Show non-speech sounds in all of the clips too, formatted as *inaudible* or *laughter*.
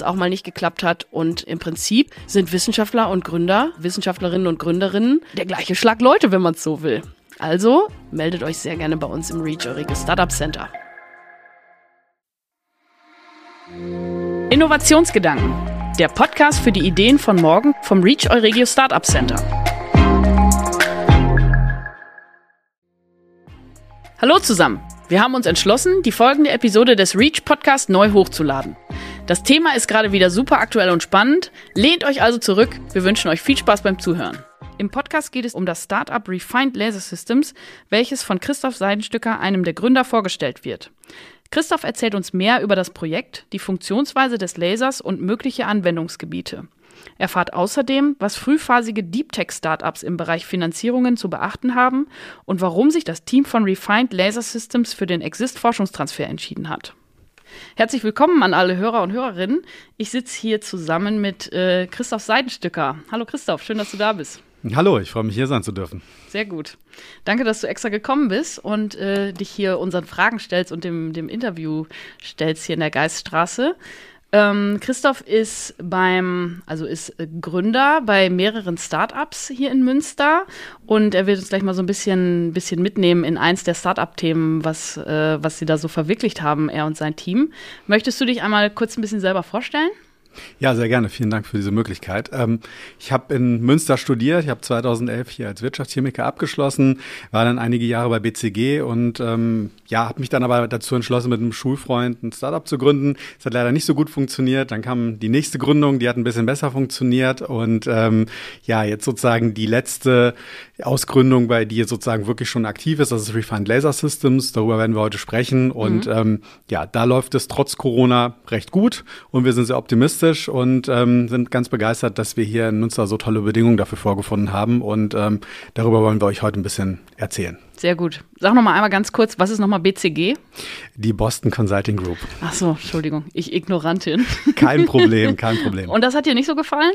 es auch mal nicht geklappt hat. Und im Prinzip sind Wissenschaftler und Gründer, Wissenschaftlerinnen und Gründerinnen der gleiche Schlag Leute, wenn man es so will. Also meldet euch sehr gerne bei uns im Reach Eure Startup Center. Innovationsgedanken. Der Podcast für die Ideen von morgen vom Reach Euregio Startup Center. Hallo zusammen. Wir haben uns entschlossen, die folgende Episode des Reach Podcast neu hochzuladen. Das Thema ist gerade wieder super aktuell und spannend. Lehnt euch also zurück. Wir wünschen euch viel Spaß beim Zuhören. Im Podcast geht es um das Startup Refined Laser Systems, welches von Christoph Seidenstücker, einem der Gründer, vorgestellt wird. Christoph erzählt uns mehr über das Projekt, die Funktionsweise des Lasers und mögliche Anwendungsgebiete. Erfahrt außerdem, was frühphasige Deep Tech Startups im Bereich Finanzierungen zu beachten haben und warum sich das Team von Refined Laser Systems für den Exist Forschungstransfer entschieden hat. Herzlich willkommen an alle Hörer und Hörerinnen. Ich sitze hier zusammen mit äh, Christoph Seidenstücker. Hallo Christoph, schön, dass du da bist. Hallo, ich freue mich hier sein zu dürfen. Sehr gut. Danke, dass du extra gekommen bist und äh, dich hier unseren Fragen stellst und dem, dem Interview stellst hier in der Geiststraße. Ähm, Christoph ist beim, also ist Gründer bei mehreren Startups hier in Münster und er wird uns gleich mal so ein bisschen, bisschen mitnehmen in eins der Startup-Themen, was, äh, was sie da so verwirklicht haben, er und sein Team. Möchtest du dich einmal kurz ein bisschen selber vorstellen? Ja, sehr gerne. Vielen Dank für diese Möglichkeit. Ähm, ich habe in Münster studiert. Ich habe 2011 hier als Wirtschaftschemiker abgeschlossen, war dann einige Jahre bei BCG und ähm, ja, habe mich dann aber dazu entschlossen, mit einem Schulfreund ein Startup zu gründen. Es hat leider nicht so gut funktioniert. Dann kam die nächste Gründung, die hat ein bisschen besser funktioniert und ähm, ja, jetzt sozusagen die letzte Ausgründung, bei die jetzt sozusagen wirklich schon aktiv ist. Das ist Refined Laser Systems. Darüber werden wir heute sprechen und mhm. ähm, ja, da läuft es trotz Corona recht gut und wir sind sehr optimistisch optimistisch und ähm, sind ganz begeistert, dass wir hier in Münster so tolle Bedingungen dafür vorgefunden haben. Und ähm, darüber wollen wir euch heute ein bisschen erzählen. Sehr gut. Sag noch mal einmal ganz kurz, was ist noch mal BCG? Die Boston Consulting Group. Ach so, Entschuldigung, ich Ignorantin. Kein Problem, *laughs* kein Problem. Und das hat dir nicht so gefallen?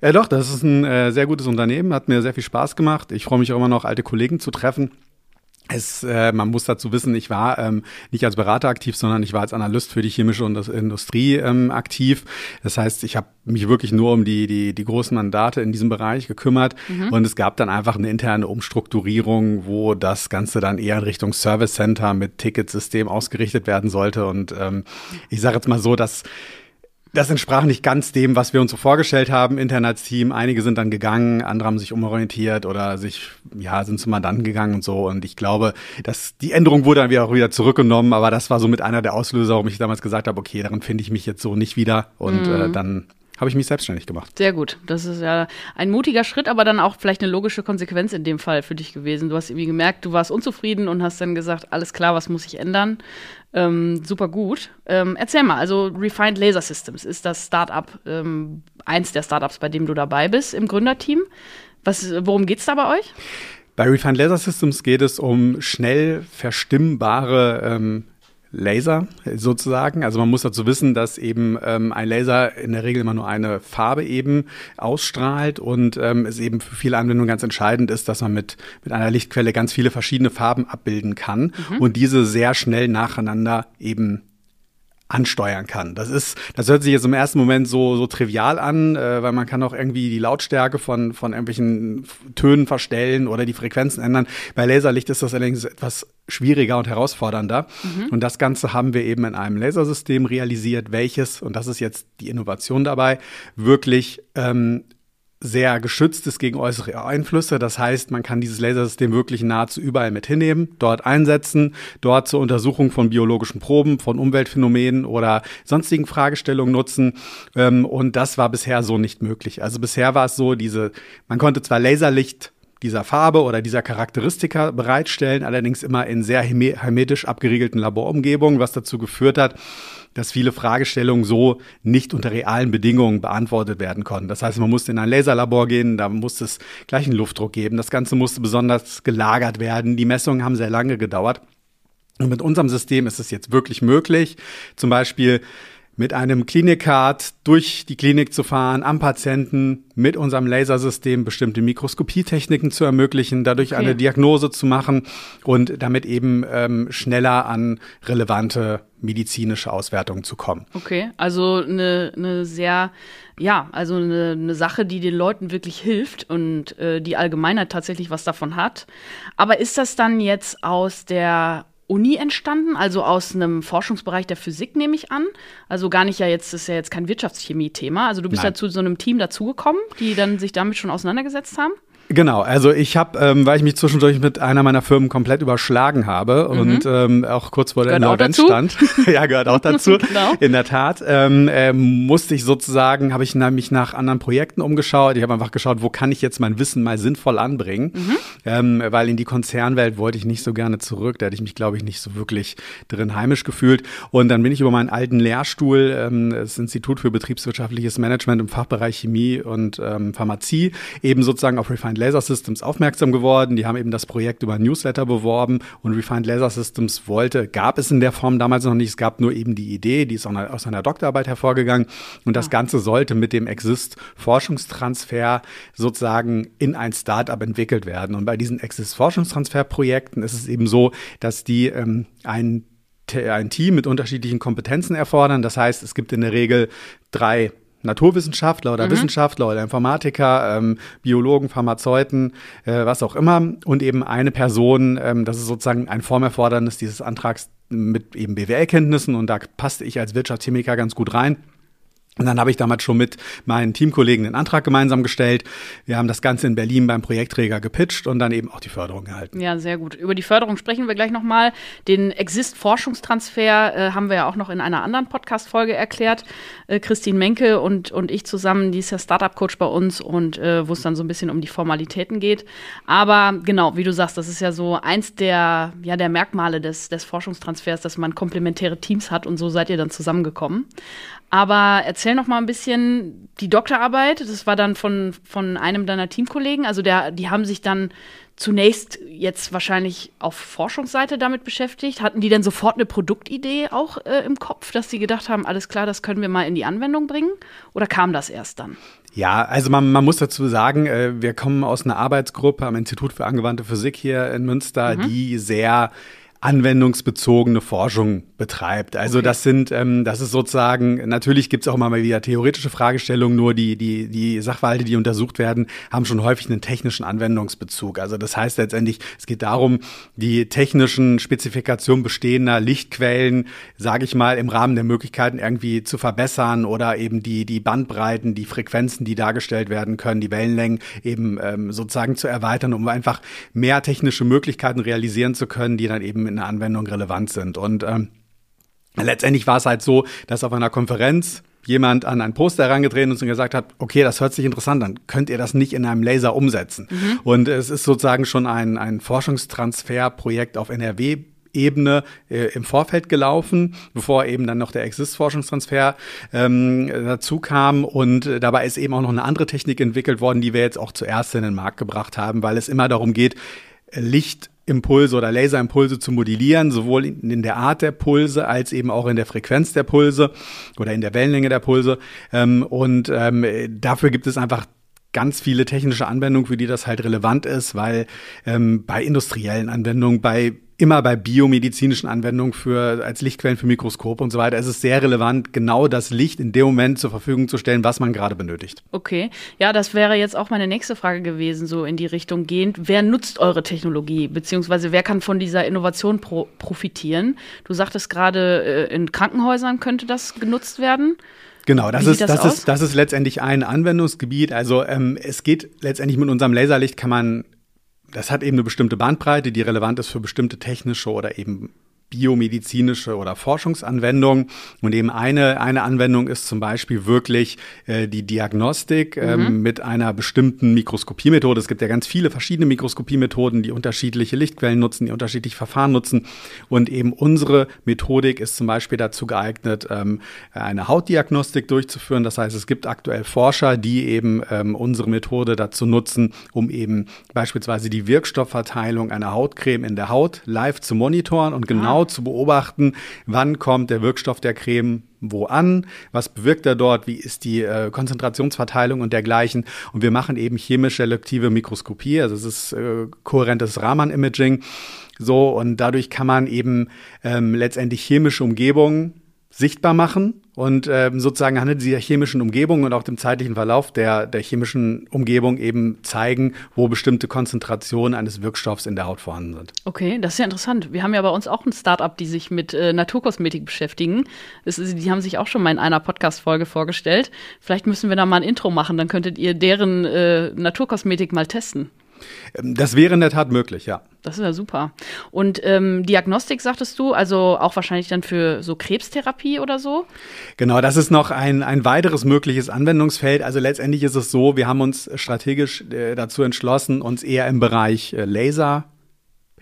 Äh, doch, das ist ein äh, sehr gutes Unternehmen, hat mir sehr viel Spaß gemacht. Ich freue mich auch immer noch, alte Kollegen zu treffen. Es, äh, man muss dazu wissen, ich war ähm, nicht als Berater aktiv, sondern ich war als Analyst für die chemische Industrie ähm, aktiv. Das heißt, ich habe mich wirklich nur um die, die, die großen Mandate in diesem Bereich gekümmert. Mhm. Und es gab dann einfach eine interne Umstrukturierung, wo das Ganze dann eher in Richtung Service Center mit Ticketsystem ausgerichtet werden sollte. Und ähm, ich sage jetzt mal so, dass das entsprach nicht ganz dem, was wir uns so vorgestellt haben, intern als Team. Einige sind dann gegangen, andere haben sich umorientiert oder sich, ja, sind zum Mandanten gegangen und so. Und ich glaube, dass die Änderung wurde dann wieder auch wieder zurückgenommen, aber das war so mit einer der Auslöser, warum ich damals gesagt habe, okay, darin finde ich mich jetzt so nicht wieder. Und äh, mhm. äh, dann habe ich mich selbstständig gemacht. Sehr gut. Das ist ja ein mutiger Schritt, aber dann auch vielleicht eine logische Konsequenz in dem Fall für dich gewesen. Du hast irgendwie gemerkt, du warst unzufrieden und hast dann gesagt, alles klar, was muss ich ändern? Ähm, super gut. Ähm, erzähl mal, also Refined Laser Systems ist das Startup, ähm, eins der Startups, bei dem du dabei bist im Gründerteam. Was, worum geht es da bei euch? Bei Refined Laser Systems geht es um schnell verstimmbare ähm, Laser sozusagen. Also man muss dazu wissen, dass eben ähm, ein Laser in der Regel immer nur eine Farbe eben ausstrahlt und ähm, es eben für viele Anwendungen ganz entscheidend ist, dass man mit, mit einer Lichtquelle ganz viele verschiedene Farben abbilden kann mhm. und diese sehr schnell nacheinander eben ansteuern kann. Das ist, das hört sich jetzt im ersten Moment so, so trivial an, äh, weil man kann auch irgendwie die Lautstärke von, von irgendwelchen Tönen verstellen oder die Frequenzen ändern. Bei Laserlicht ist das allerdings etwas schwieriger und herausfordernder. Mhm. Und das Ganze haben wir eben in einem Lasersystem realisiert, welches, und das ist jetzt die Innovation dabei, wirklich ähm, sehr geschützt ist gegen äußere Einflüsse. Das heißt, man kann dieses Lasersystem wirklich nahezu überall mit hinnehmen, dort einsetzen, dort zur Untersuchung von biologischen Proben, von Umweltphänomenen oder sonstigen Fragestellungen nutzen. Ähm, und das war bisher so nicht möglich. Also bisher war es so, diese, man konnte zwar Laserlicht dieser Farbe oder dieser Charakteristika bereitstellen, allerdings immer in sehr hermetisch abgeriegelten Laborumgebungen, was dazu geführt hat, dass viele Fragestellungen so nicht unter realen Bedingungen beantwortet werden konnten. Das heißt, man musste in ein Laserlabor gehen, da musste es gleich einen Luftdruck geben. Das Ganze musste besonders gelagert werden. Die Messungen haben sehr lange gedauert. Und mit unserem System ist es jetzt wirklich möglich, zum Beispiel mit einem Klinikcard durch die Klinik zu fahren, am Patienten mit unserem Lasersystem bestimmte Mikroskopietechniken zu ermöglichen, dadurch okay. eine Diagnose zu machen und damit eben ähm, schneller an relevante medizinische Auswertungen zu kommen. Okay, also eine, eine sehr, ja, also eine, eine Sache, die den Leuten wirklich hilft und äh, die Allgemeinheit tatsächlich was davon hat. Aber ist das dann jetzt aus der Uni entstanden, also aus einem Forschungsbereich der Physik, nehme ich an. Also gar nicht ja jetzt, das ist ja jetzt kein Wirtschaftschemie-Thema. Also du bist Nein. ja zu so einem Team dazugekommen, die dann sich damit schon auseinandergesetzt haben. Genau, also ich habe, ähm, weil ich mich zwischendurch mit einer meiner Firmen komplett überschlagen habe mhm. und ähm, auch kurz vor der Insolvenz stand, *laughs* ja, gehört auch dazu, *laughs* genau. in der Tat, ähm, äh, musste ich sozusagen, habe ich mich nach anderen Projekten umgeschaut. Ich habe einfach geschaut, wo kann ich jetzt mein Wissen mal sinnvoll anbringen, mhm. ähm, weil in die Konzernwelt wollte ich nicht so gerne zurück. Da hätte ich mich, glaube ich, nicht so wirklich drin heimisch gefühlt. Und dann bin ich über meinen alten Lehrstuhl, ähm, das Institut für betriebswirtschaftliches Management im Fachbereich Chemie und ähm, Pharmazie, eben sozusagen auf Refined Laser Systems aufmerksam geworden. Die haben eben das Projekt über Newsletter beworben und Refined Laser Systems wollte, gab es in der Form damals noch nicht. Es gab nur eben die Idee, die ist aus einer Doktorarbeit hervorgegangen. Und das Ganze sollte mit dem Exist Forschungstransfer sozusagen in ein Startup entwickelt werden. Und bei diesen Exist Forschungstransfer Projekten ist es eben so, dass die ähm, ein ein Team mit unterschiedlichen Kompetenzen erfordern. Das heißt, es gibt in der Regel drei Naturwissenschaftler oder mhm. Wissenschaftler oder Informatiker, ähm, Biologen, Pharmazeuten, äh, was auch immer. Und eben eine Person, ähm, das ist sozusagen ein Formerfordernis dieses Antrags mit eben BWL-Kenntnissen und da passte ich als Wirtschaftschemiker ganz gut rein. Und dann habe ich damals schon mit meinen Teamkollegen den Antrag gemeinsam gestellt. Wir haben das Ganze in Berlin beim Projektträger gepitcht und dann eben auch die Förderung erhalten. Ja, sehr gut. Über die Förderung sprechen wir gleich nochmal. Den Exist-Forschungstransfer äh, haben wir ja auch noch in einer anderen Podcast-Folge erklärt. Äh, Christine Menke und, und ich zusammen, die ist ja Startup-Coach bei uns und äh, wo es dann so ein bisschen um die Formalitäten geht. Aber genau, wie du sagst, das ist ja so eins der, ja, der Merkmale des, des Forschungstransfers, dass man komplementäre Teams hat und so seid ihr dann zusammengekommen. Aber erzähl noch mal ein bisschen die Doktorarbeit. Das war dann von, von einem deiner Teamkollegen. Also der, die haben sich dann zunächst jetzt wahrscheinlich auf Forschungsseite damit beschäftigt. Hatten die denn sofort eine Produktidee auch äh, im Kopf, dass sie gedacht haben, alles klar, das können wir mal in die Anwendung bringen? Oder kam das erst dann? Ja, also man, man muss dazu sagen, äh, wir kommen aus einer Arbeitsgruppe am Institut für angewandte Physik hier in Münster, mhm. die sehr anwendungsbezogene Forschung betreibt. Also okay. das sind, ähm, das ist sozusagen, natürlich gibt es auch immer mal wieder theoretische Fragestellungen, nur die, die, die Sachverhalte, die untersucht werden, haben schon häufig einen technischen Anwendungsbezug. Also das heißt letztendlich, es geht darum, die technischen Spezifikationen bestehender Lichtquellen, sage ich mal, im Rahmen der Möglichkeiten irgendwie zu verbessern oder eben die, die Bandbreiten, die Frequenzen, die dargestellt werden können, die Wellenlängen eben ähm, sozusagen zu erweitern, um einfach mehr technische Möglichkeiten realisieren zu können, die dann eben in der Anwendung relevant sind. Und ähm, letztendlich war es halt so, dass auf einer Konferenz jemand an ein Poster herangetreten ist und gesagt hat, okay, das hört sich interessant an, könnt ihr das nicht in einem Laser umsetzen? Mhm. Und es ist sozusagen schon ein, ein Forschungstransferprojekt auf NRW Ebene äh, im Vorfeld gelaufen, bevor eben dann noch der Exist-Forschungstransfer ähm, dazu kam. Und äh, dabei ist eben auch noch eine andere Technik entwickelt worden, die wir jetzt auch zuerst in den Markt gebracht haben, weil es immer darum geht, Licht Impulse oder Laserimpulse zu modellieren, sowohl in der Art der Pulse als eben auch in der Frequenz der Pulse oder in der Wellenlänge der Pulse. Ähm, und ähm, dafür gibt es einfach ganz viele technische Anwendungen, für die das halt relevant ist, weil ähm, bei industriellen Anwendungen, bei immer bei biomedizinischen Anwendungen für, als Lichtquellen für Mikroskope und so weiter, ist es sehr relevant, genau das Licht in dem Moment zur Verfügung zu stellen, was man gerade benötigt. Okay. Ja, das wäre jetzt auch meine nächste Frage gewesen, so in die Richtung gehend. Wer nutzt eure Technologie, beziehungsweise wer kann von dieser Innovation pro profitieren? Du sagtest gerade, äh, in Krankenhäusern könnte das genutzt werden. Genau, das ist, das, das ist, das ist letztendlich ein Anwendungsgebiet. Also ähm, es geht letztendlich mit unserem Laserlicht kann man das hat eben eine bestimmte Bandbreite, die relevant ist für bestimmte technische oder eben biomedizinische oder Forschungsanwendungen. Und eben eine, eine Anwendung ist zum Beispiel wirklich äh, die Diagnostik ähm, mhm. mit einer bestimmten Mikroskopiemethode. Es gibt ja ganz viele verschiedene Mikroskopiemethoden, die unterschiedliche Lichtquellen nutzen, die unterschiedliche Verfahren nutzen. Und eben unsere Methodik ist zum Beispiel dazu geeignet, ähm, eine Hautdiagnostik durchzuführen. Das heißt, es gibt aktuell Forscher, die eben ähm, unsere Methode dazu nutzen, um eben beispielsweise die Wirkstoffverteilung einer Hautcreme in der Haut live zu monitoren und genau genau zu beobachten, wann kommt der Wirkstoff der Creme wo an, was bewirkt er dort, wie ist die äh, Konzentrationsverteilung und dergleichen. Und wir machen eben chemisch-selektive Mikroskopie, also es ist äh, kohärentes Raman-Imaging. So, und dadurch kann man eben ähm, letztendlich chemische Umgebungen sichtbar machen und ähm, sozusagen anhand dieser chemischen Umgebung und auch dem zeitlichen Verlauf der, der chemischen Umgebung eben zeigen, wo bestimmte Konzentrationen eines Wirkstoffs in der Haut vorhanden sind. Okay, das ist ja interessant. Wir haben ja bei uns auch ein Startup, die sich mit äh, Naturkosmetik beschäftigen. Ist, die haben sich auch schon mal in einer Podcast-Folge vorgestellt. Vielleicht müssen wir da mal ein Intro machen, dann könntet ihr deren äh, Naturkosmetik mal testen. Ähm, das wäre in der Tat möglich, ja. Das ist ja super. Und ähm, Diagnostik sagtest du, also auch wahrscheinlich dann für so Krebstherapie oder so? Genau, das ist noch ein, ein weiteres mögliches Anwendungsfeld. Also letztendlich ist es so, wir haben uns strategisch äh, dazu entschlossen, uns eher im Bereich äh, Laser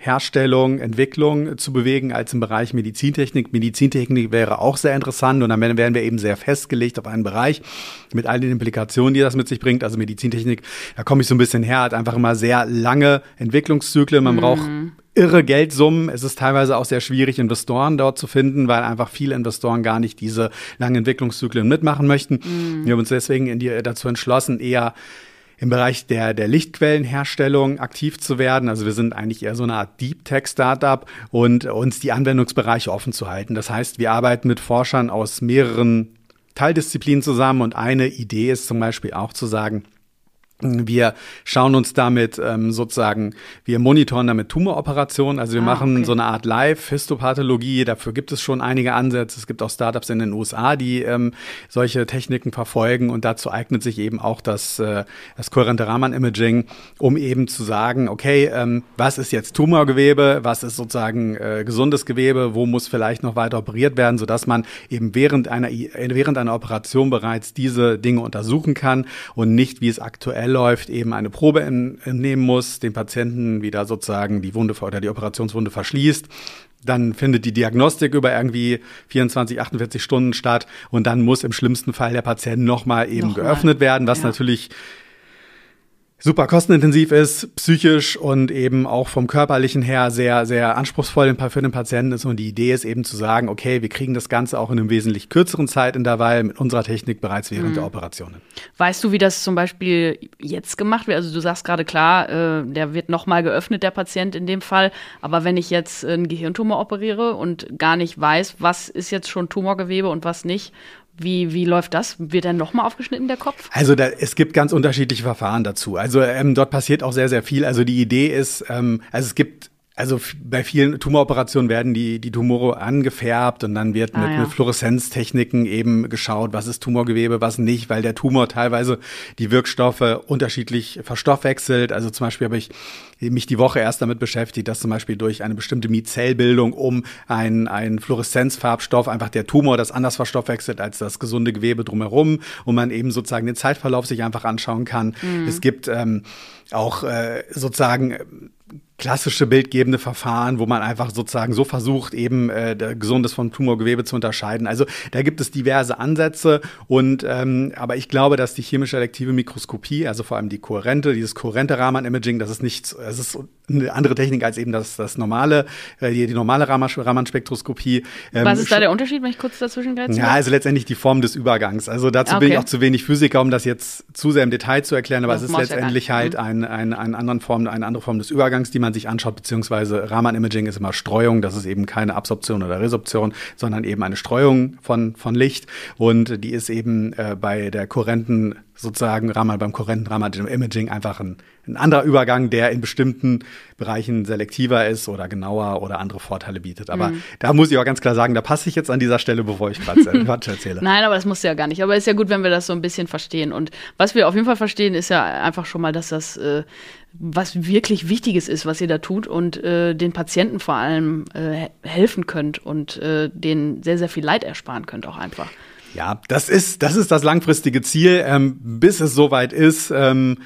Herstellung, Entwicklung zu bewegen als im Bereich Medizintechnik. Medizintechnik wäre auch sehr interessant und dann wären wir eben sehr festgelegt auf einen Bereich mit all den Implikationen, die das mit sich bringt. Also Medizintechnik, da komme ich so ein bisschen her, hat einfach immer sehr lange Entwicklungszyklen. Man mm. braucht irre Geldsummen. Es ist teilweise auch sehr schwierig, Investoren dort zu finden, weil einfach viele Investoren gar nicht diese langen Entwicklungszyklen mitmachen möchten. Mm. Wir haben uns deswegen die, dazu entschlossen, eher im Bereich der, der Lichtquellenherstellung aktiv zu werden. Also wir sind eigentlich eher so eine Art Deep Tech Startup und uns die Anwendungsbereiche offen zu halten. Das heißt, wir arbeiten mit Forschern aus mehreren Teildisziplinen zusammen und eine Idee ist zum Beispiel auch zu sagen, wir schauen uns damit ähm, sozusagen, wir monitoren damit Tumoroperationen. Also wir ah, machen okay. so eine Art Live-Histopathologie. Dafür gibt es schon einige Ansätze. Es gibt auch Startups in den USA, die ähm, solche Techniken verfolgen. Und dazu eignet sich eben auch das, äh, das kohärente Raman-Imaging, um eben zu sagen, okay, ähm, was ist jetzt Tumorgewebe, was ist sozusagen äh, gesundes Gewebe, wo muss vielleicht noch weiter operiert werden, sodass man eben während einer, während einer Operation bereits diese Dinge untersuchen kann und nicht, wie es aktuell läuft, eben eine Probe entnehmen muss, den Patienten wieder sozusagen die Wunde oder die Operationswunde verschließt. Dann findet die Diagnostik über irgendwie 24, 48 Stunden statt und dann muss im schlimmsten Fall der Patient nochmal eben nochmal. geöffnet werden, was ja. natürlich super kostenintensiv ist, psychisch und eben auch vom körperlichen her sehr, sehr anspruchsvoll für den Patienten ist. Und die Idee ist eben zu sagen, okay, wir kriegen das Ganze auch in einem wesentlich kürzeren Zeitintervall mit unserer Technik bereits während mhm. der Operationen. Weißt du, wie das zum Beispiel jetzt gemacht wird? Also du sagst gerade klar, äh, der wird nochmal geöffnet, der Patient in dem Fall. Aber wenn ich jetzt einen Gehirntumor operiere und gar nicht weiß, was ist jetzt schon Tumorgewebe und was nicht, wie, wie läuft das? Wird dann nochmal aufgeschnitten, der Kopf? Also da, es gibt ganz unterschiedliche Verfahren dazu. Also ähm, dort passiert auch sehr, sehr viel. Also die Idee ist, ähm, also es gibt also bei vielen Tumoroperationen werden die, die Tumore angefärbt und dann wird ah, mit, ja. mit Fluoreszenztechniken eben geschaut, was ist Tumorgewebe, was nicht, weil der Tumor teilweise die Wirkstoffe unterschiedlich verstoffwechselt. Also zum Beispiel habe ich mich die Woche erst damit beschäftigt, dass zum Beispiel durch eine bestimmte Mizellbildung um ein, ein Fluoreszenzfarbstoff einfach der Tumor das anders verstoffwechselt als das gesunde Gewebe drumherum und man eben sozusagen den Zeitverlauf sich einfach anschauen kann. Mhm. Es gibt ähm, auch äh, sozusagen klassische bildgebende Verfahren, wo man einfach sozusagen so versucht, eben äh, gesundes vom Tumorgewebe zu unterscheiden. Also da gibt es diverse Ansätze und ähm, aber ich glaube, dass die chemische elektive Mikroskopie, also vor allem die kohärente, dieses kohärente Raman-Imaging, das ist nicht, es ist eine andere Technik als eben das, das normale, äh, die, die normale Raman-Spektroskopie. Ähm, Was ist da der Unterschied, wenn ich kurz dazwischen greife? Ja, also letztendlich die Form des Übergangs. Also dazu okay. bin ich auch zu wenig Physiker, um das jetzt zu sehr im Detail zu erklären, aber das es ist letztendlich halt mhm. ein, ein, ein, anderen Form, eine andere Form des Übergangs, die man man sich anschaut, beziehungsweise Raman-Imaging ist immer Streuung, das ist eben keine Absorption oder Resorption, sondern eben eine Streuung von, von Licht und die ist eben äh, bei der kohärenten sozusagen Raman beim kohärenten Raman-Imaging einfach ein, ein anderer Übergang, der in bestimmten Bereichen selektiver ist oder genauer oder andere Vorteile bietet. Aber mhm. da muss ich auch ganz klar sagen, da passe ich jetzt an dieser Stelle, bevor ich gerade Quatsch erzähle. *laughs* Nein, aber das muss ja gar nicht. Aber es ist ja gut, wenn wir das so ein bisschen verstehen. Und was wir auf jeden Fall verstehen, ist ja einfach schon mal, dass das äh, was wirklich Wichtiges ist, was ihr da tut und äh, den Patienten vor allem äh, helfen könnt und äh, denen sehr, sehr viel Leid ersparen könnt auch einfach. Ja, das ist, das ist das langfristige Ziel, ähm, bis es soweit ist. Ähm,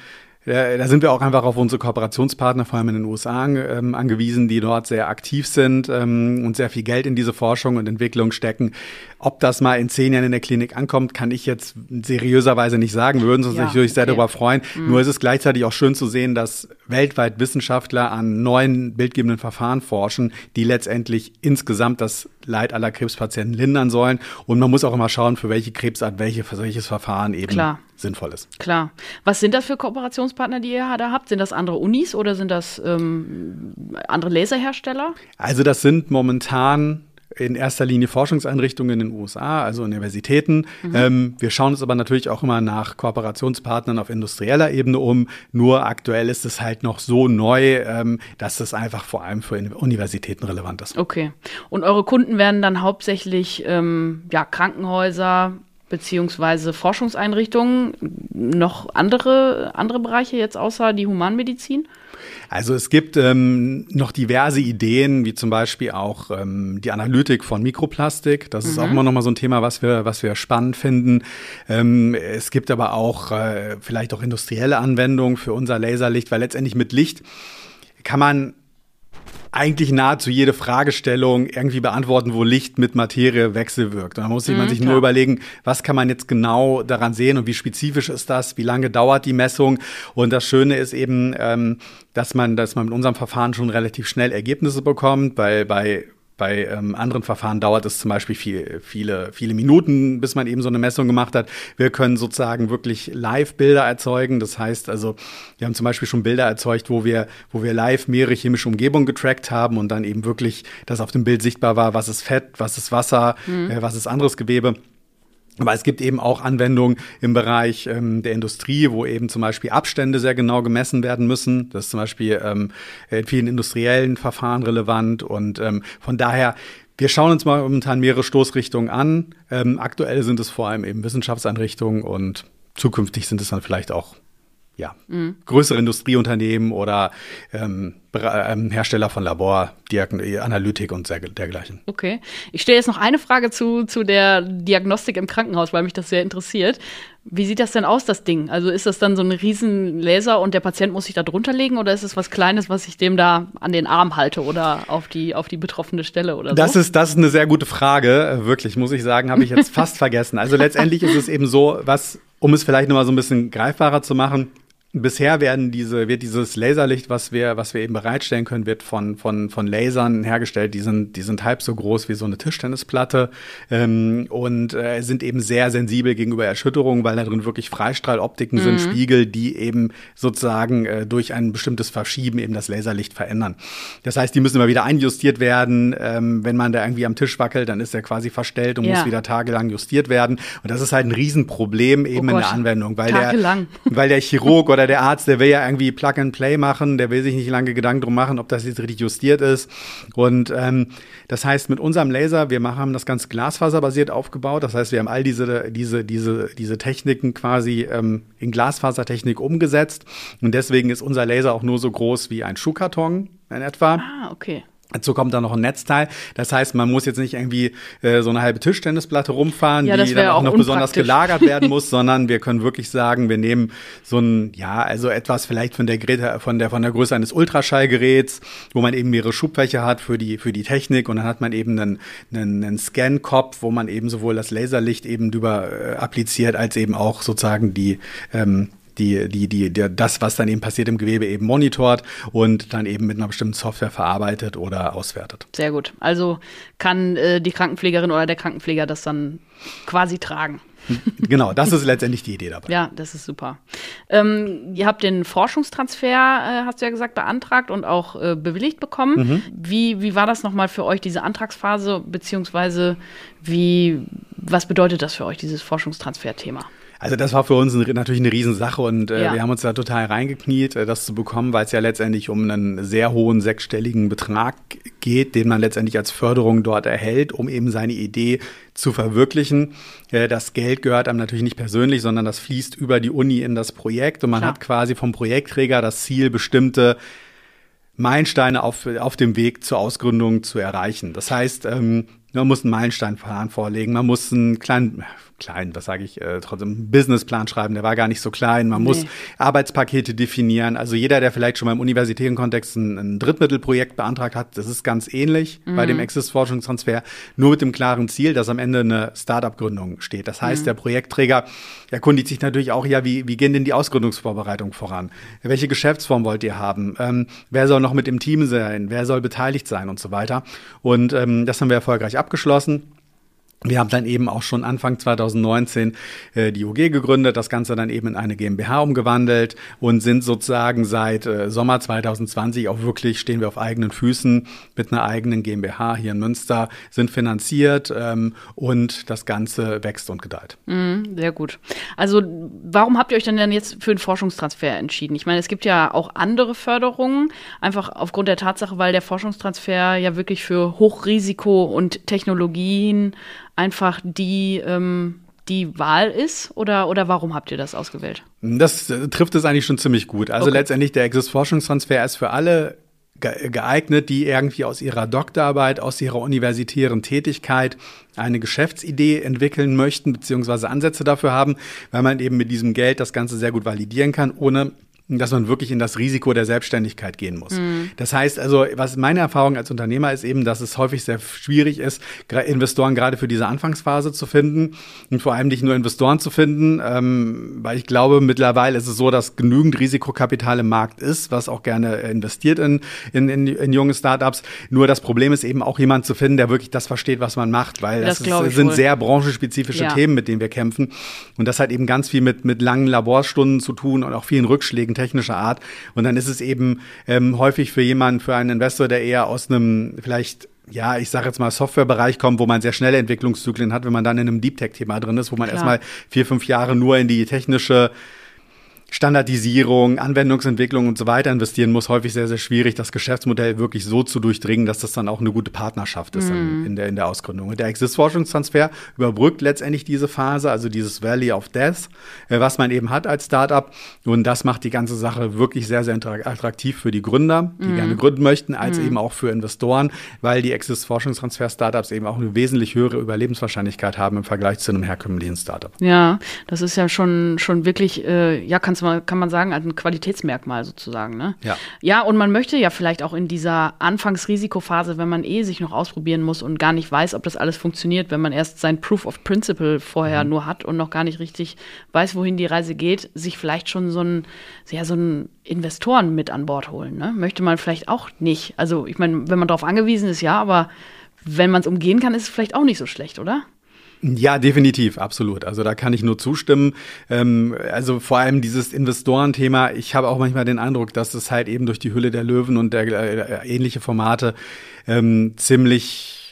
da sind wir auch einfach auf unsere Kooperationspartner, vor allem in den USA, ähm, angewiesen, die dort sehr aktiv sind ähm, und sehr viel Geld in diese Forschung und Entwicklung stecken. Ob das mal in zehn Jahren in der Klinik ankommt, kann ich jetzt seriöserweise nicht sagen. Wir würden uns ja, natürlich okay. sehr darüber freuen. Mhm. Nur ist es gleichzeitig auch schön zu sehen, dass weltweit Wissenschaftler an neuen bildgebenden Verfahren forschen, die letztendlich insgesamt das Leid aller Krebspatienten lindern sollen. Und man muss auch immer schauen, für welche Krebsart welche, für welches Verfahren eben Klar. sinnvoll ist. Klar. Was sind das für Kooperationspartner, die ihr da habt? Sind das andere Unis oder sind das ähm, andere Laserhersteller? Also das sind momentan in erster Linie Forschungseinrichtungen in den USA, also Universitäten. Mhm. Ähm, wir schauen uns aber natürlich auch immer nach Kooperationspartnern auf industrieller Ebene um. Nur aktuell ist es halt noch so neu, ähm, dass es einfach vor allem für Universitäten relevant ist. Okay. Und eure Kunden werden dann hauptsächlich ähm, ja, Krankenhäuser, beziehungsweise Forschungseinrichtungen, noch andere, andere Bereiche jetzt außer die Humanmedizin? Also es gibt ähm, noch diverse Ideen, wie zum Beispiel auch ähm, die Analytik von Mikroplastik. Das mhm. ist auch mhm. immer noch mal so ein Thema, was wir, was wir spannend finden. Ähm, es gibt aber auch äh, vielleicht auch industrielle Anwendungen für unser Laserlicht, weil letztendlich mit Licht kann man eigentlich nahezu jede Fragestellung irgendwie beantworten, wo Licht mit Materie wechselwirkt. Und da muss man mhm, sich klar. nur überlegen, was kann man jetzt genau daran sehen und wie spezifisch ist das, wie lange dauert die Messung. Und das Schöne ist eben, ähm, dass man, dass man mit unserem Verfahren schon relativ schnell Ergebnisse bekommt, weil bei bei ähm, anderen Verfahren dauert es zum Beispiel viel, viele, viele Minuten, bis man eben so eine Messung gemacht hat. Wir können sozusagen wirklich Live-Bilder erzeugen. Das heißt also, wir haben zum Beispiel schon Bilder erzeugt, wo wir, wo wir live mehrere chemische Umgebungen getrackt haben und dann eben wirklich, dass auf dem Bild sichtbar war, was ist Fett, was ist Wasser, mhm. äh, was ist anderes Gewebe. Aber es gibt eben auch Anwendungen im Bereich ähm, der Industrie, wo eben zum Beispiel Abstände sehr genau gemessen werden müssen. Das ist zum Beispiel ähm, in vielen industriellen Verfahren relevant. Und ähm, von daher, wir schauen uns mal momentan mehrere Stoßrichtungen an. Ähm, aktuell sind es vor allem eben Wissenschaftseinrichtungen und zukünftig sind es dann vielleicht auch ja, mhm. größere Industrieunternehmen oder ähm, ähm Hersteller von Labor, Analytik und dergleichen. Okay. Ich stelle jetzt noch eine Frage zu, zu der Diagnostik im Krankenhaus, weil mich das sehr interessiert. Wie sieht das denn aus, das Ding? Also ist das dann so ein riesen Laser und der Patient muss sich da drunter legen oder ist es was Kleines, was ich dem da an den Arm halte oder auf die, auf die betroffene Stelle oder so? Das ist, das ist eine sehr gute Frage. Wirklich, muss ich sagen, habe ich jetzt *laughs* fast vergessen. Also letztendlich ist es eben so, was, um es vielleicht nochmal so ein bisschen greifbarer zu machen, Bisher werden diese, wird dieses Laserlicht, was wir, was wir eben bereitstellen können, wird von, von, von Lasern hergestellt. Die sind, die sind halb so groß wie so eine Tischtennisplatte ähm, und äh, sind eben sehr sensibel gegenüber Erschütterungen, weil da drin wirklich Freistrahloptiken mhm. sind, Spiegel, die eben sozusagen äh, durch ein bestimmtes Verschieben eben das Laserlicht verändern. Das heißt, die müssen immer wieder einjustiert werden. Ähm, wenn man da irgendwie am Tisch wackelt, dann ist er quasi verstellt und ja. muss wieder tagelang justiert werden. Und das ist halt ein Riesenproblem eben oh in der Anwendung, weil tagelang. der, weil der Chirurg oder der Arzt, der will ja irgendwie Plug and Play machen, der will sich nicht lange Gedanken drum machen, ob das jetzt richtig justiert ist. Und ähm, das heißt, mit unserem Laser, wir haben das ganz glasfaserbasiert aufgebaut. Das heißt, wir haben all diese, diese, diese, diese Techniken quasi ähm, in Glasfasertechnik umgesetzt. Und deswegen ist unser Laser auch nur so groß wie ein Schuhkarton in etwa. Ah, okay. Dazu kommt dann noch ein Netzteil. Das heißt, man muss jetzt nicht irgendwie äh, so eine halbe Tischtennisplatte rumfahren, ja, die dann auch, auch noch besonders gelagert *laughs* werden muss, sondern wir können wirklich sagen, wir nehmen so ein, ja, also etwas vielleicht von der, Geräte, von der, von der Größe eines Ultraschallgeräts, wo man eben mehrere Schubfächer hat für die, für die Technik und dann hat man eben einen, einen, einen Scan-Kopf, wo man eben sowohl das Laserlicht eben drüber äh, appliziert, als eben auch sozusagen die, ähm, die, die, die, die, das, was dann eben passiert im Gewebe, eben monitort und dann eben mit einer bestimmten Software verarbeitet oder auswertet. Sehr gut. Also kann äh, die Krankenpflegerin oder der Krankenpfleger das dann quasi tragen. genau, das ist letztendlich die Idee dabei. Ja, das ist super. Ähm, ihr habt den Forschungstransfer, äh, hast du ja gesagt, beantragt und auch äh, bewilligt bekommen. Mhm. Wie, wie war das nochmal für euch, diese Antragsphase, beziehungsweise wie, was bedeutet das für euch, dieses Forschungstransfer-Thema? Also das war für uns natürlich eine Riesensache und äh, ja. wir haben uns da total reingekniet, äh, das zu bekommen, weil es ja letztendlich um einen sehr hohen sechsstelligen Betrag geht, den man letztendlich als Förderung dort erhält, um eben seine Idee zu verwirklichen. Äh, das Geld gehört einem natürlich nicht persönlich, sondern das fließt über die Uni in das Projekt und man Klar. hat quasi vom Projektträger das Ziel, bestimmte Meilensteine auf, auf dem Weg zur Ausgründung zu erreichen. Das heißt, ähm, man muss einen Meilensteinplan vorlegen, man muss einen kleinen, klein, was sage ich, äh, trotzdem einen Businessplan schreiben, der war gar nicht so klein. Man nee. muss Arbeitspakete definieren. Also jeder, der vielleicht schon mal im universitären Kontext ein, ein Drittmittelprojekt beantragt hat, das ist ganz ähnlich mhm. bei dem Exist-Forschungstransfer, nur mit dem klaren Ziel, dass am Ende eine Startup-Gründung steht. Das heißt, mhm. der Projektträger erkundigt sich natürlich auch, ja, wie, wie gehen denn die Ausgründungsvorbereitungen voran? Welche Geschäftsform wollt ihr haben? Ähm, wer soll noch mit im Team sein? Wer soll beteiligt sein und so weiter? Und ähm, das haben wir erfolgreich abgeschlossen. Wir haben dann eben auch schon Anfang 2019 äh, die UG gegründet, das Ganze dann eben in eine GmbH umgewandelt und sind sozusagen seit äh, Sommer 2020 auch wirklich, stehen wir auf eigenen Füßen mit einer eigenen GmbH hier in Münster, sind finanziert ähm, und das Ganze wächst und gedeiht. Mm, sehr gut. Also warum habt ihr euch denn, denn jetzt für den Forschungstransfer entschieden? Ich meine, es gibt ja auch andere Förderungen, einfach aufgrund der Tatsache, weil der Forschungstransfer ja wirklich für Hochrisiko und Technologien einfach die, ähm, die Wahl ist? Oder, oder warum habt ihr das ausgewählt? Das äh, trifft es eigentlich schon ziemlich gut. Also okay. letztendlich der Exist-Forschungstransfer ist für alle geeignet, die irgendwie aus ihrer Doktorarbeit, aus ihrer universitären Tätigkeit eine Geschäftsidee entwickeln möchten, beziehungsweise Ansätze dafür haben, weil man eben mit diesem Geld das Ganze sehr gut validieren kann, ohne dass man wirklich in das Risiko der Selbstständigkeit gehen muss. Mhm. Das heißt also, was meine Erfahrung als Unternehmer ist eben, dass es häufig sehr schwierig ist, Investoren gerade für diese Anfangsphase zu finden und vor allem nicht nur Investoren zu finden, ähm, weil ich glaube, mittlerweile ist es so, dass genügend Risikokapital im Markt ist, was auch gerne investiert in, in, in, in junge Startups. Nur das Problem ist eben auch jemand zu finden, der wirklich das versteht, was man macht, weil das, das ist, sind wohl. sehr branchenspezifische ja. Themen, mit denen wir kämpfen. Und das hat eben ganz viel mit, mit langen Laborstunden zu tun und auch vielen Rückschlägen technischer Art. Und dann ist es eben ähm, häufig für jemanden, für einen Investor, der eher aus einem vielleicht ja, ich sage jetzt mal Softwarebereich kommt, wo man sehr schnelle Entwicklungszyklen hat, wenn man dann in einem Deep Tech Thema drin ist, wo man Klar. erstmal vier, fünf Jahre nur in die technische Standardisierung, Anwendungsentwicklung und so weiter investieren muss, häufig sehr, sehr schwierig, das Geschäftsmodell wirklich so zu durchdringen, dass das dann auch eine gute Partnerschaft ist mm. in, der, in der Ausgründung. Und der Exist-Forschungstransfer überbrückt letztendlich diese Phase, also dieses Valley of Death, äh, was man eben hat als Startup. Und das macht die ganze Sache wirklich sehr, sehr attraktiv für die Gründer, die mm. gerne gründen möchten, als mm. eben auch für Investoren, weil die Exist-Forschungstransfer-Startups eben auch eine wesentlich höhere Überlebenswahrscheinlichkeit haben im Vergleich zu einem herkömmlichen Startup. Ja, das ist ja schon, schon wirklich, äh, ja, kannst du mal, kann man sagen, ein Qualitätsmerkmal sozusagen. Ne? Ja. ja, und man möchte ja vielleicht auch in dieser Anfangsrisikophase, wenn man eh sich noch ausprobieren muss und gar nicht weiß, ob das alles funktioniert, wenn man erst sein Proof of Principle vorher mhm. nur hat und noch gar nicht richtig weiß, wohin die Reise geht, sich vielleicht schon so ein, ja, so ein Investoren mit an Bord holen. Ne? Möchte man vielleicht auch nicht. Also ich meine, wenn man darauf angewiesen ist, ja, aber wenn man es umgehen kann, ist es vielleicht auch nicht so schlecht, oder? Ja, definitiv, absolut. Also da kann ich nur zustimmen. Ähm, also vor allem dieses Investorenthema. Ich habe auch manchmal den Eindruck, dass es halt eben durch die Hülle der Löwen und der äh, ähnliche Formate ähm, ziemlich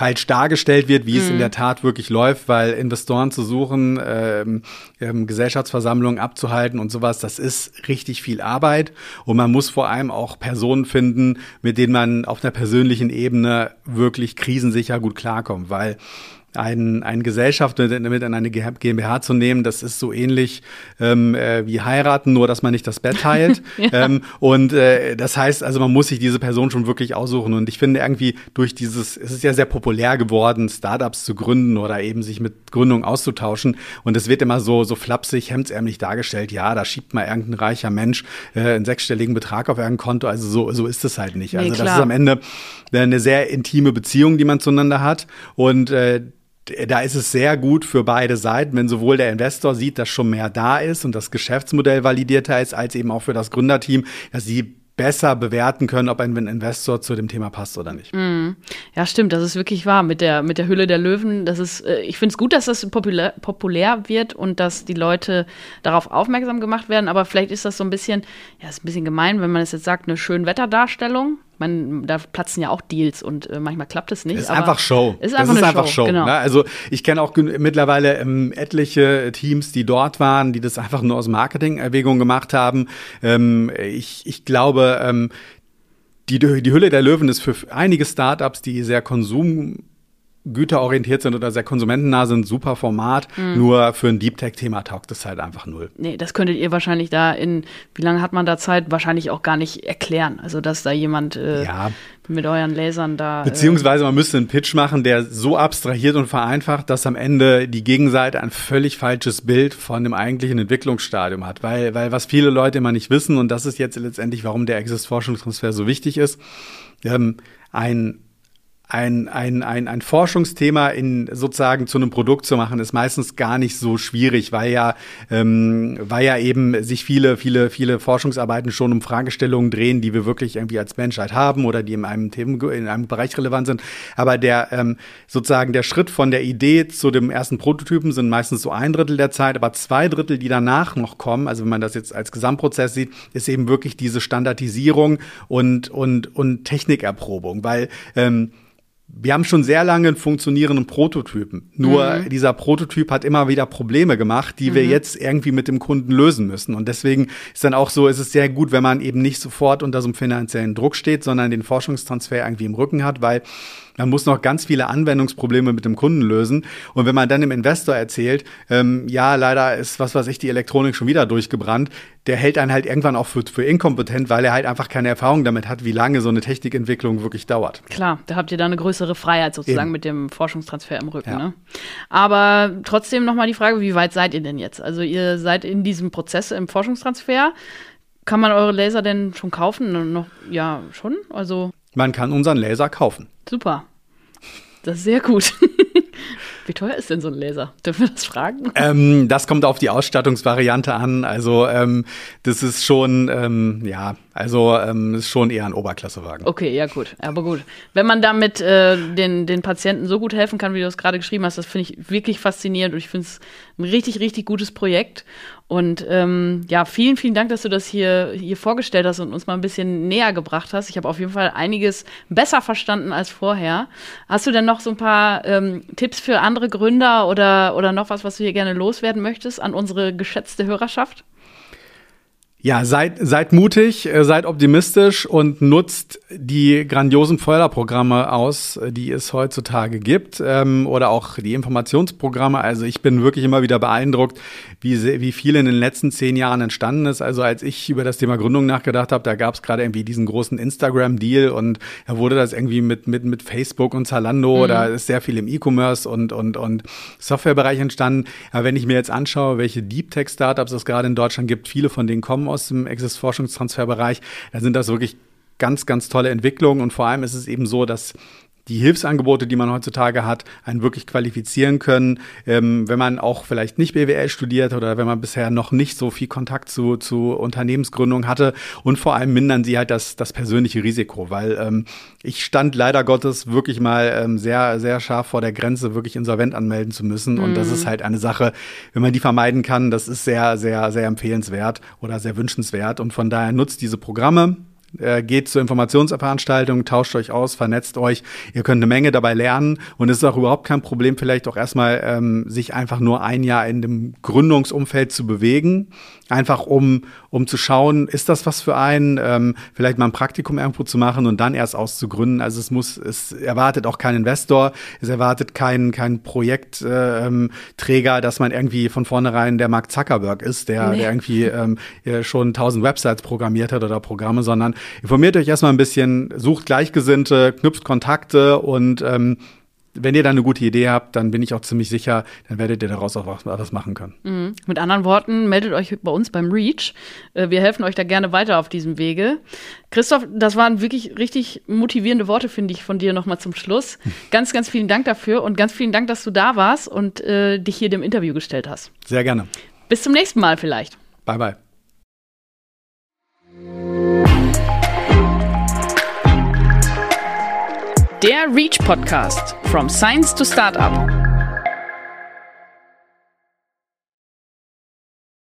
falsch dargestellt wird, wie mhm. es in mhm. der Tat wirklich läuft, weil Investoren zu suchen, ähm, ähm, Gesellschaftsversammlungen abzuhalten und sowas, das ist richtig viel Arbeit und man muss vor allem auch Personen finden, mit denen man auf einer persönlichen Ebene wirklich krisensicher gut klarkommt, weil ein, ein Gesellschaft mit, mit in eine GmbH zu nehmen, das ist so ähnlich ähm, äh, wie heiraten, nur dass man nicht das Bett teilt. *laughs* ja. ähm, und äh, das heißt, also man muss sich diese Person schon wirklich aussuchen. Und ich finde irgendwie durch dieses, es ist ja sehr populär geworden, Startups zu gründen oder eben sich mit Gründungen auszutauschen. Und es wird immer so, so flapsig, hemdsärmlich dargestellt. Ja, da schiebt mal irgendein reicher Mensch äh, einen sechsstelligen Betrag auf irgendein Konto. Also so, so ist es halt nicht. Also nee, das ist am Ende eine sehr intime Beziehung, die man zueinander hat. Und äh, da ist es sehr gut für beide Seiten, wenn sowohl der Investor sieht, dass schon mehr da ist und das Geschäftsmodell validierter ist, als eben auch für das Gründerteam, dass sie besser bewerten können, ob ein Investor zu dem Thema passt oder nicht. Mm. Ja, stimmt, das ist wirklich wahr mit der, mit der Hülle der Löwen. Das ist, äh, ich finde es gut, dass das populär, populär wird und dass die Leute darauf aufmerksam gemacht werden, aber vielleicht ist das so ein bisschen, ja, ist ein bisschen gemein, wenn man es jetzt sagt, eine Schönwetterdarstellung man, da platzen ja auch Deals und äh, manchmal klappt es nicht. Ist einfach Show. Ist einfach das ist einfach Show. Show genau. ne? Also ich kenne auch mittlerweile ähm, etliche Teams, die dort waren, die das einfach nur aus Marketing-Erwägungen gemacht haben. Ähm, ich, ich glaube, ähm, die, die Hülle der Löwen ist für einige Startups, die sehr konsum güterorientiert sind oder sehr konsumentennah sind, super Format. Mhm. Nur für ein Deep Tech-Thema taugt es halt einfach null. Nee, das könntet ihr wahrscheinlich da in, wie lange hat man da Zeit? Wahrscheinlich auch gar nicht erklären. Also, dass da jemand äh, ja. mit euren Lasern da. Äh, Beziehungsweise man müsste einen Pitch machen, der so abstrahiert und vereinfacht, dass am Ende die Gegenseite ein völlig falsches Bild von dem eigentlichen Entwicklungsstadium hat. Weil, weil was viele Leute immer nicht wissen, und das ist jetzt letztendlich, warum der Exist-Forschungstransfer so wichtig ist, ähm, ein ein, ein, ein, ein Forschungsthema in sozusagen zu einem Produkt zu machen, ist meistens gar nicht so schwierig, weil ja, ähm, weil ja eben sich viele, viele, viele Forschungsarbeiten schon um Fragestellungen drehen, die wir wirklich irgendwie als Menschheit haben oder die in einem Themen, in einem Bereich relevant sind. Aber der ähm, sozusagen der Schritt von der Idee zu dem ersten Prototypen sind meistens so ein Drittel der Zeit, aber zwei Drittel, die danach noch kommen, also wenn man das jetzt als Gesamtprozess sieht, ist eben wirklich diese Standardisierung und, und, und Technikerprobung, weil ähm, wir haben schon sehr lange einen funktionierenden Prototypen. Nur mhm. dieser Prototyp hat immer wieder Probleme gemacht, die mhm. wir jetzt irgendwie mit dem Kunden lösen müssen. Und deswegen ist dann auch so, ist es sehr gut, wenn man eben nicht sofort unter so einem finanziellen Druck steht, sondern den Forschungstransfer irgendwie im Rücken hat, weil man muss noch ganz viele Anwendungsprobleme mit dem Kunden lösen. Und wenn man dann dem Investor erzählt, ähm, ja, leider ist was weiß ich, die Elektronik schon wieder durchgebrannt, der hält einen halt irgendwann auch für, für inkompetent, weil er halt einfach keine Erfahrung damit hat, wie lange so eine Technikentwicklung wirklich dauert. Klar, da habt ihr da eine größere Freiheit sozusagen Eben. mit dem Forschungstransfer im Rücken. Ja. Ne? Aber trotzdem nochmal die Frage, wie weit seid ihr denn jetzt? Also ihr seid in diesem Prozess im Forschungstransfer. Kann man eure Laser denn schon kaufen? Noch, ja, schon. Also man kann unseren Laser kaufen. Super. Das ist sehr gut. *laughs* Wie teuer ist denn so ein Laser? Dürfen wir das fragen? Ähm, das kommt auf die Ausstattungsvariante an. Also ähm, das ist schon, ähm, ja, also ähm, ist schon eher ein Oberklassewagen. Okay, ja gut, aber gut. Wenn man damit äh, den, den Patienten so gut helfen kann, wie du es gerade geschrieben hast, das finde ich wirklich faszinierend und ich finde es ein richtig, richtig gutes Projekt. Und ähm, ja, vielen, vielen Dank, dass du das hier, hier vorgestellt hast und uns mal ein bisschen näher gebracht hast. Ich habe auf jeden Fall einiges besser verstanden als vorher. Hast du denn noch so ein paar ähm, Tipps für andere Gründer oder, oder noch was, was du hier gerne loswerden möchtest an unsere geschätzte Hörerschaft? Ja, seid, seid mutig, äh, seid optimistisch und nutzt die grandiosen Förderprogramme aus, die es heutzutage gibt, ähm, oder auch die Informationsprogramme. Also ich bin wirklich immer wieder beeindruckt, wie, wie viel in den letzten zehn Jahren entstanden ist. Also als ich über das Thema Gründung nachgedacht habe, da gab es gerade irgendwie diesen großen Instagram-Deal und da wurde das irgendwie mit, mit, mit Facebook und Zalando, mhm. da ist sehr viel im E-Commerce und, und, und Softwarebereich entstanden. Aber wenn ich mir jetzt anschaue, welche Deep Tech-Startups es gerade in Deutschland gibt, viele von denen kommen aus dem Exist-Forschungstransferbereich, da sind das wirklich ganz, ganz tolle Entwicklungen. Und vor allem ist es eben so, dass die Hilfsangebote, die man heutzutage hat, einen wirklich qualifizieren können. Ähm, wenn man auch vielleicht nicht BWL studiert oder wenn man bisher noch nicht so viel Kontakt zu, zu Unternehmensgründung hatte und vor allem mindern sie halt das, das persönliche Risiko, weil ähm, ich stand leider Gottes wirklich mal ähm, sehr, sehr scharf vor der Grenze, wirklich insolvent anmelden zu müssen. Mhm. Und das ist mhm. halt eine Sache, wenn man die vermeiden kann, das ist sehr, sehr, sehr empfehlenswert oder sehr wünschenswert. Und von daher nutzt diese Programme äh, geht zur Informationsveranstaltung, tauscht euch aus, vernetzt euch. Ihr könnt eine Menge dabei lernen und es ist auch überhaupt kein Problem, vielleicht auch erstmal ähm, sich einfach nur ein Jahr in dem Gründungsumfeld zu bewegen. Einfach um, um zu schauen, ist das was für einen, ähm, vielleicht mal ein Praktikum irgendwo zu machen und dann erst auszugründen. Also es muss, es erwartet auch kein Investor, es erwartet kein, kein Projektträger, äh, ähm, dass man irgendwie von vornherein der Mark Zuckerberg ist, der, nee. der irgendwie ähm, schon tausend Websites programmiert hat oder Programme, sondern informiert euch erstmal ein bisschen, sucht Gleichgesinnte, knüpft Kontakte und ähm, wenn ihr da eine gute Idee habt, dann bin ich auch ziemlich sicher, dann werdet ihr daraus auch was, was machen können. Mhm. Mit anderen Worten, meldet euch bei uns beim Reach. Äh, wir helfen euch da gerne weiter auf diesem Wege. Christoph, das waren wirklich richtig motivierende Worte, finde ich, von dir nochmal zum Schluss. *laughs* Ganz, ganz vielen Dank dafür und ganz vielen Dank, dass du da warst und äh, dich hier dem Interview gestellt hast. Sehr gerne. Bis zum nächsten Mal vielleicht. Bye, bye. Der Reach Podcast From Science to Startup.